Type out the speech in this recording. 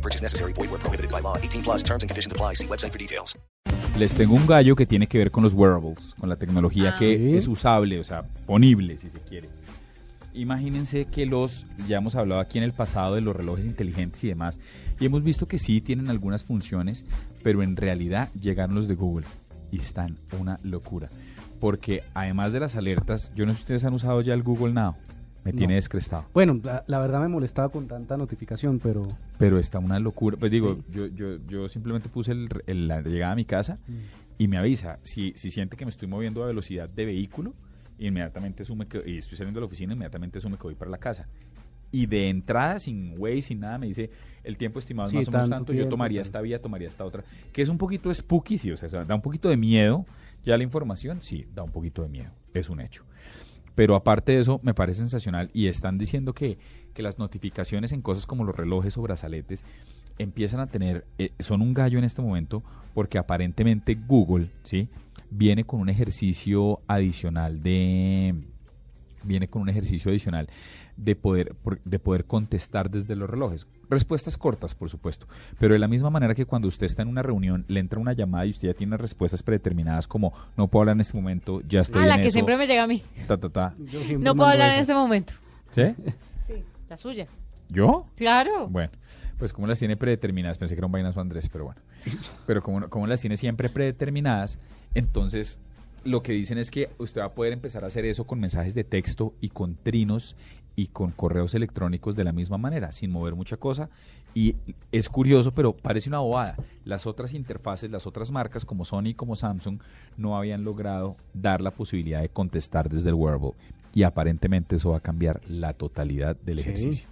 No purchase necessary. Void where prohibited by law. 18 plus terms and conditions apply. See website for details. Les tengo un gallo que tiene que ver con los wearables, con la tecnología que sí. es usable, o sea, ponible si se quiere. Imagínense que los, ya hemos hablado aquí en el pasado de los relojes inteligentes y demás, y hemos visto que sí tienen algunas funciones, pero en realidad llegaron los de Google y están una locura. Porque además de las alertas, yo no sé si ustedes han usado ya el Google Now, me No. tiene descrestado. Bueno, la, la verdad me molestaba con tanta notificación, pero Pero está una locura. Pues digo, Sí. yo, yo, yo simplemente puse el, el- la llegada a mi casa y me avisa. Si, si siente que me estoy moviendo a velocidad de vehículo, inmediatamente asume que, y estoy saliendo de la oficina, inmediatamente asume que voy para la casa. Y de entrada, sin Waze, sin nada, me dice el tiempo estimado es Sí, más o menos tanto tanto, yo tomaría esta vía, tomaría esta otra. Que es un poquito spooky, sí, o sea, da un poquito de miedo. Ya la información, sí, da un poquito de miedo, es un hecho. Pero aparte de eso, me parece sensacional y están diciendo que, que las notificaciones en cosas como los relojes o brazaletes empiezan a tener, eh, son un gallo en este momento porque aparentemente Google, ¿sí? Viene con un ejercicio adicional de, viene con un ejercicio adicional de poder, de poder contestar desde los relojes. Respuestas cortas, por supuesto, pero de la misma manera que cuando usted está en una reunión, le entra una llamada y usted ya tiene respuestas predeterminadas como no puedo hablar en este momento, ya estoy Ah, la en que eso, siempre me llega a mí. ta, ta, ta. No puedo hablar en este momento. ¿Sí? Sí, la suya. ¿Yo? Claro. Bueno, pues como las tiene predeterminadas, pensé que era un vainazo Andrés, pero bueno. Pero como, como las tiene siempre predeterminadas, entonces lo que dicen es que usted va a poder empezar a hacer eso con mensajes de texto y con trinos y con correos electrónicos de la misma manera, sin mover mucha cosa. Y es curioso, pero parece una bobada. Las otras interfaces, las otras marcas como Sony y como Samsung no habían logrado dar la posibilidad de contestar desde el wearable. Y aparentemente eso va a cambiar la totalidad del Sí. ejercicio.